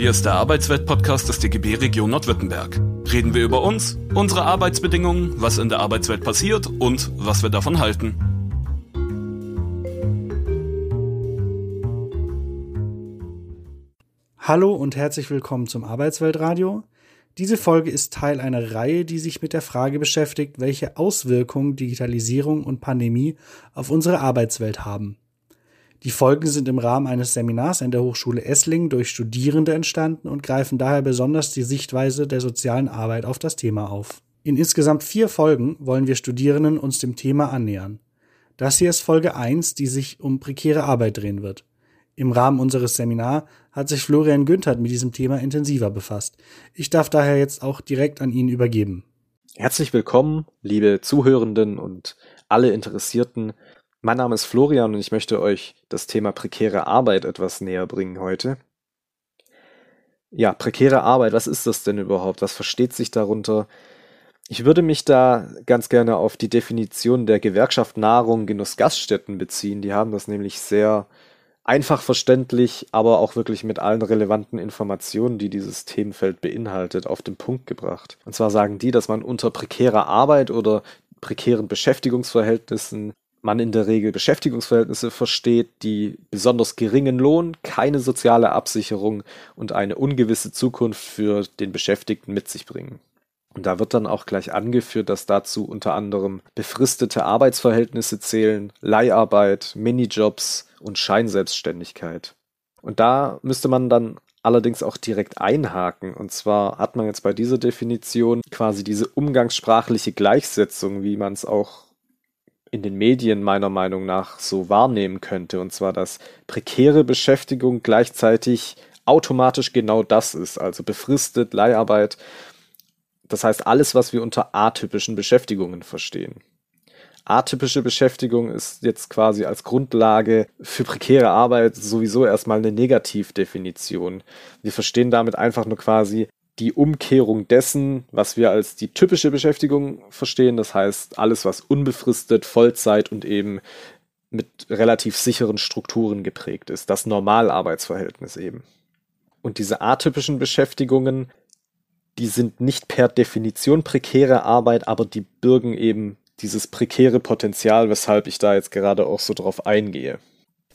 Hier ist der Arbeitswelt-Podcast des DGB Region Nordwürttemberg. Reden wir über uns, unsere Arbeitsbedingungen, was in der Arbeitswelt passiert und was wir davon halten. Hallo und herzlich willkommen zum Arbeitsweltradio. Diese Folge ist Teil einer Reihe, die sich mit der Frage beschäftigt, welche Auswirkungen Digitalisierung und Pandemie auf unsere Arbeitswelt haben. Die Folgen sind im Rahmen eines Seminars an der Hochschule Esslingen durch Studierende entstanden und greifen daher besonders die Sichtweise der sozialen Arbeit auf das Thema auf. In insgesamt vier Folgen wollen wir Studierenden uns dem Thema annähern. Das hier ist Folge 1, die sich um prekäre Arbeit drehen wird. Im Rahmen unseres Seminars hat sich Florian Günthert mit diesem Thema intensiver befasst. Ich darf daher jetzt auch direkt an ihn übergeben. Herzlich willkommen, liebe Zuhörenden und alle Interessierten mein Name ist Florian und ich möchte euch das Thema prekäre Arbeit etwas näher bringen heute. Ja, prekäre Arbeit, was ist das denn überhaupt? Was versteht sich darunter? Ich würde mich da ganz gerne auf die Definition der Gewerkschaft Nahrung Genuss Gaststätten beziehen. Die haben das nämlich sehr einfach verständlich, aber auch wirklich mit allen relevanten Informationen, die dieses Themenfeld beinhaltet, auf den Punkt gebracht. Und zwar sagen die, dass man unter prekärer Arbeit oder prekären Beschäftigungsverhältnissen man in der Regel Beschäftigungsverhältnisse versteht, die besonders geringen Lohn, keine soziale Absicherung und eine ungewisse Zukunft für den Beschäftigten mit sich bringen. Und da wird dann auch gleich angeführt, dass dazu unter anderem befristete Arbeitsverhältnisse zählen, Leiharbeit, Minijobs und Scheinselbstständigkeit. Und da müsste man dann allerdings auch direkt einhaken. Und zwar hat man jetzt bei dieser Definition quasi diese umgangssprachliche Gleichsetzung, wie man es auch in den Medien meiner Meinung nach so wahrnehmen könnte. Und zwar, dass prekäre Beschäftigung gleichzeitig automatisch genau das ist, also befristet, Leiharbeit. Das heißt, alles, was wir unter atypischen Beschäftigungen verstehen. Atypische Beschäftigung ist jetzt quasi als Grundlage für prekäre Arbeit sowieso erstmal eine Negativdefinition. Wir verstehen damit einfach nur quasi die Umkehrung dessen, was wir als die typische Beschäftigung verstehen. Das heißt, alles, was unbefristet, Vollzeit und eben mit relativ sicheren Strukturen geprägt ist. Das Normalarbeitsverhältnis eben. Und diese atypischen Beschäftigungen, die sind nicht per Definition prekäre Arbeit, aber die bürgen eben dieses prekäre Potenzial, weshalb ich da jetzt gerade auch so drauf eingehe.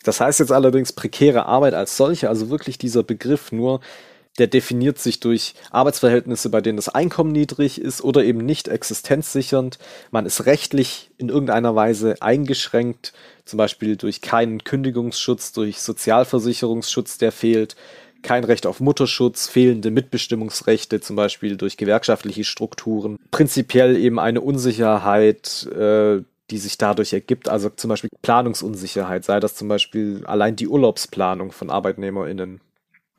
Das heißt jetzt allerdings prekäre Arbeit als solche, also wirklich dieser Begriff nur, der definiert sich durch Arbeitsverhältnisse, bei denen das Einkommen niedrig ist oder eben nicht existenzsichernd. Man ist rechtlich in irgendeiner Weise eingeschränkt, zum Beispiel durch keinen Kündigungsschutz, durch Sozialversicherungsschutz, der fehlt, kein Recht auf Mutterschutz, fehlende Mitbestimmungsrechte, zum Beispiel durch gewerkschaftliche Strukturen, prinzipiell eben eine Unsicherheit, äh, die sich dadurch ergibt, also zum Beispiel Planungsunsicherheit, sei das zum Beispiel allein die Urlaubsplanung von ArbeitnehmerInnen.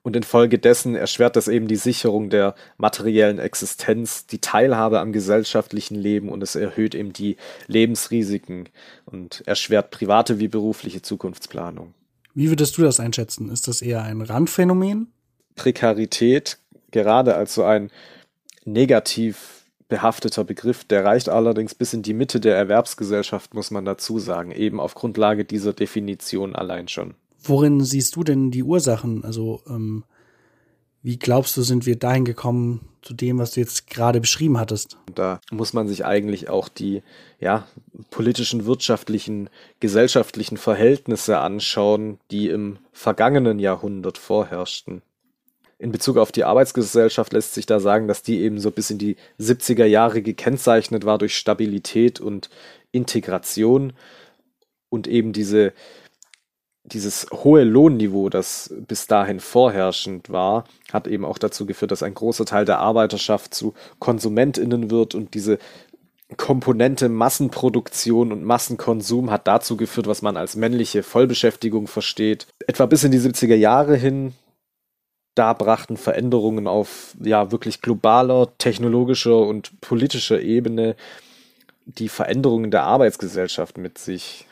Und infolgedessen erschwert das eben die Sicherung der materiellen Existenz, die Teilhabe am gesellschaftlichen Leben und es erhöht eben die Lebensrisiken und erschwert private wie berufliche Zukunftsplanung. Wie würdest du das einschätzen? Ist das eher ein Randphänomen? Prekarität, gerade als so ein negativ behafteter Begriff, der reicht allerdings bis in die Mitte der Erwerbsgesellschaft, muss man dazu sagen, eben auf Grundlage dieser Definition allein schon. Worin siehst du denn die Ursachen? Also, ähm, wie glaubst du, sind wir dahin gekommen zu dem, was du jetzt gerade beschrieben hattest? Da muss man sich eigentlich auch die ja, politischen, wirtschaftlichen, gesellschaftlichen Verhältnisse anschauen, die im vergangenen Jahrhundert vorherrschten. In Bezug auf die Arbeitsgesellschaft lässt sich da sagen, dass die eben so bis in die 70er Jahre gekennzeichnet war durch Stabilität und Integration und eben diese dieses hohe Lohnniveau, das bis dahin vorherrschend war, hat eben auch dazu geführt, dass ein großer Teil der Arbeiterschaft zu KonsumentInnen wird und diese Komponente Massenproduktion und Massenkonsum hat dazu geführt, was man als männliche Vollbeschäftigung versteht. Etwa bis in die 70er Jahre hin, da brachten Veränderungen auf ja wirklich globaler, technologischer und politischer Ebene die Veränderungen der Arbeitsgesellschaft mit sich.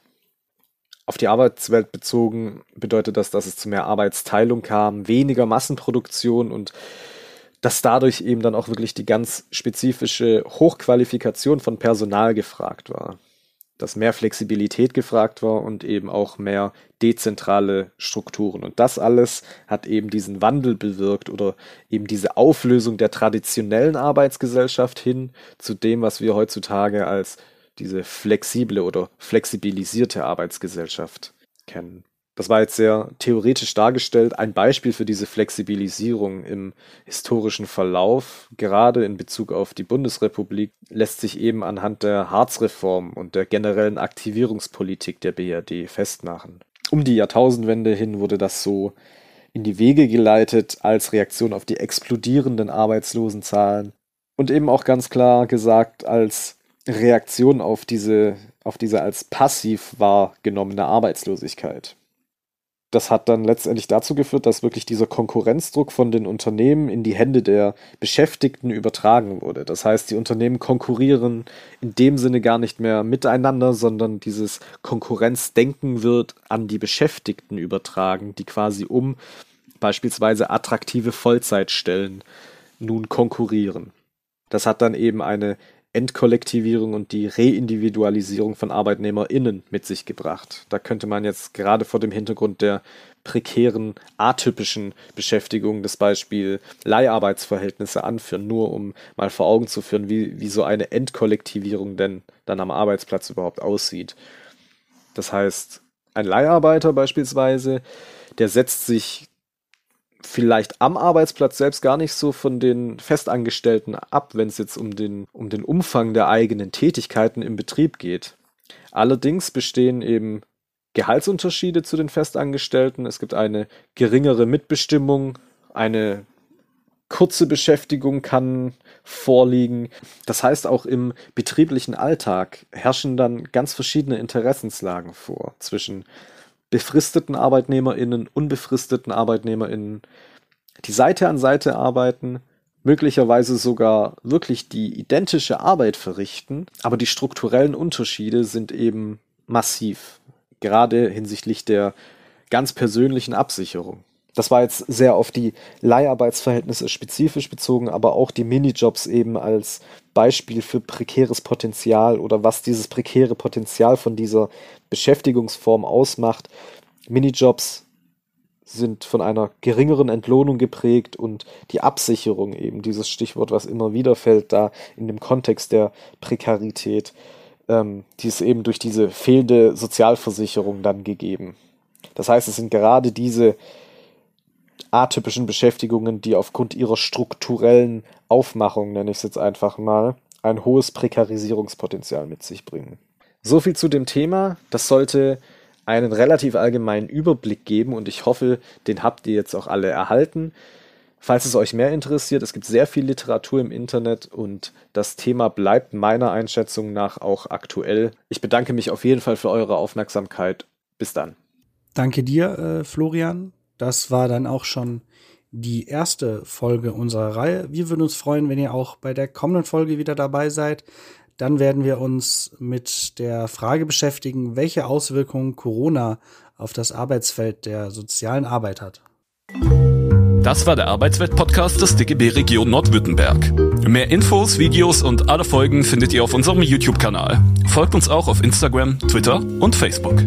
Auf die Arbeitswelt bezogen bedeutet das, dass es zu mehr Arbeitsteilung kam, weniger Massenproduktion und dass dadurch eben dann auch wirklich die ganz spezifische Hochqualifikation von Personal gefragt war. dass mehr Flexibilität gefragt war und eben auch mehr dezentrale Strukturen. Und das alles hat eben diesen Wandel bewirkt oder eben diese Auflösung der traditionellen Arbeitsgesellschaft hin zu dem, was wir heutzutage als diese flexible oder flexibilisierte Arbeitsgesellschaft kennen. Das war jetzt sehr theoretisch dargestellt. Ein Beispiel für diese Flexibilisierung im historischen Verlauf, gerade in Bezug auf die Bundesrepublik, lässt sich eben anhand der Harzreform und der generellen Aktivierungspolitik der BRD festmachen. Um die Jahrtausendwende hin wurde das so in die Wege geleitet als Reaktion auf die explodierenden Arbeitslosenzahlen und eben auch ganz klar gesagt als Reaktion auf diese, auf diese als passiv wahrgenommene Arbeitslosigkeit das hat dann letztendlich dazu geführt, dass wirklich dieser Konkurrenzdruck von den Unternehmen in die Hände der Beschäftigten übertragen wurde. Das heißt, die Unternehmen konkurrieren in dem Sinne gar nicht mehr miteinander, sondern dieses Konkurrenzdenken wird an die Beschäftigten übertragen, die quasi um beispielsweise attraktive Vollzeitstellen nun konkurrieren. Das hat dann eben eine Entkollektivierung und die Reindividualisierung von ArbeitnehmerInnen mit sich gebracht. Da könnte man jetzt gerade vor dem Hintergrund der prekären, atypischen Beschäftigung das Beispiel Leiharbeitsverhältnisse anführen, nur um mal vor Augen zu führen, wie, wie so eine Entkollektivierung denn dann am Arbeitsplatz überhaupt aussieht. Das heißt, ein Leiharbeiter beispielsweise, der setzt sich vielleicht am Arbeitsplatz selbst gar nicht so von den Festangestellten ab, wenn es jetzt um den, um den Umfang der eigenen Tätigkeiten im Betrieb geht. Allerdings bestehen eben Gehaltsunterschiede zu den Festangestellten. Es gibt eine geringere Mitbestimmung, eine kurze Beschäftigung kann vorliegen. Das heißt, auch im betrieblichen Alltag herrschen dann ganz verschiedene Interessenslagen vor zwischen befristeten ArbeitnehmerInnen, unbefristeten ArbeitnehmerInnen, die Seite an Seite arbeiten, möglicherweise sogar wirklich die identische Arbeit verrichten, aber die strukturellen Unterschiede sind eben massiv, gerade hinsichtlich der ganz persönlichen Absicherung. Das war jetzt sehr auf die Leiharbeitsverhältnisse spezifisch bezogen, aber auch die Minijobs eben als Beispiel für prekäres Potenzial oder was dieses prekäre Potenzial von dieser Beschäftigungsform ausmacht. Minijobs sind von einer geringeren Entlohnung geprägt und die Absicherung eben, dieses Stichwort, was immer wieder fällt, da in dem Kontext der Prekarität, ähm, die ist eben durch diese fehlende Sozialversicherung dann gegeben. Das heißt, es sind gerade diese atypischen Beschäftigungen, die aufgrund ihrer strukturellen Aufmachung, nenne ich es jetzt einfach mal, ein hohes Prekarisierungspotenzial mit sich bringen. So viel zu dem Thema. Das sollte einen relativ allgemeinen Überblick geben und ich hoffe, den habt ihr jetzt auch alle erhalten. Falls es euch mehr interessiert, es gibt sehr viel Literatur im Internet und das Thema bleibt meiner Einschätzung nach auch aktuell. Ich bedanke mich auf jeden Fall für eure Aufmerksamkeit. Bis dann. Danke dir, äh, Florian. Das war dann auch schon die erste Folge unserer Reihe. Wir würden uns freuen, wenn ihr auch bei der kommenden Folge wieder dabei seid. Dann werden wir uns mit der Frage beschäftigen, welche Auswirkungen Corona auf das Arbeitsfeld der sozialen Arbeit hat. Das war der Arbeitswelt-Podcast des DGB Region Nordwürttemberg. Mehr Infos, Videos und alle Folgen findet ihr auf unserem YouTube-Kanal. Folgt uns auch auf Instagram, Twitter und Facebook.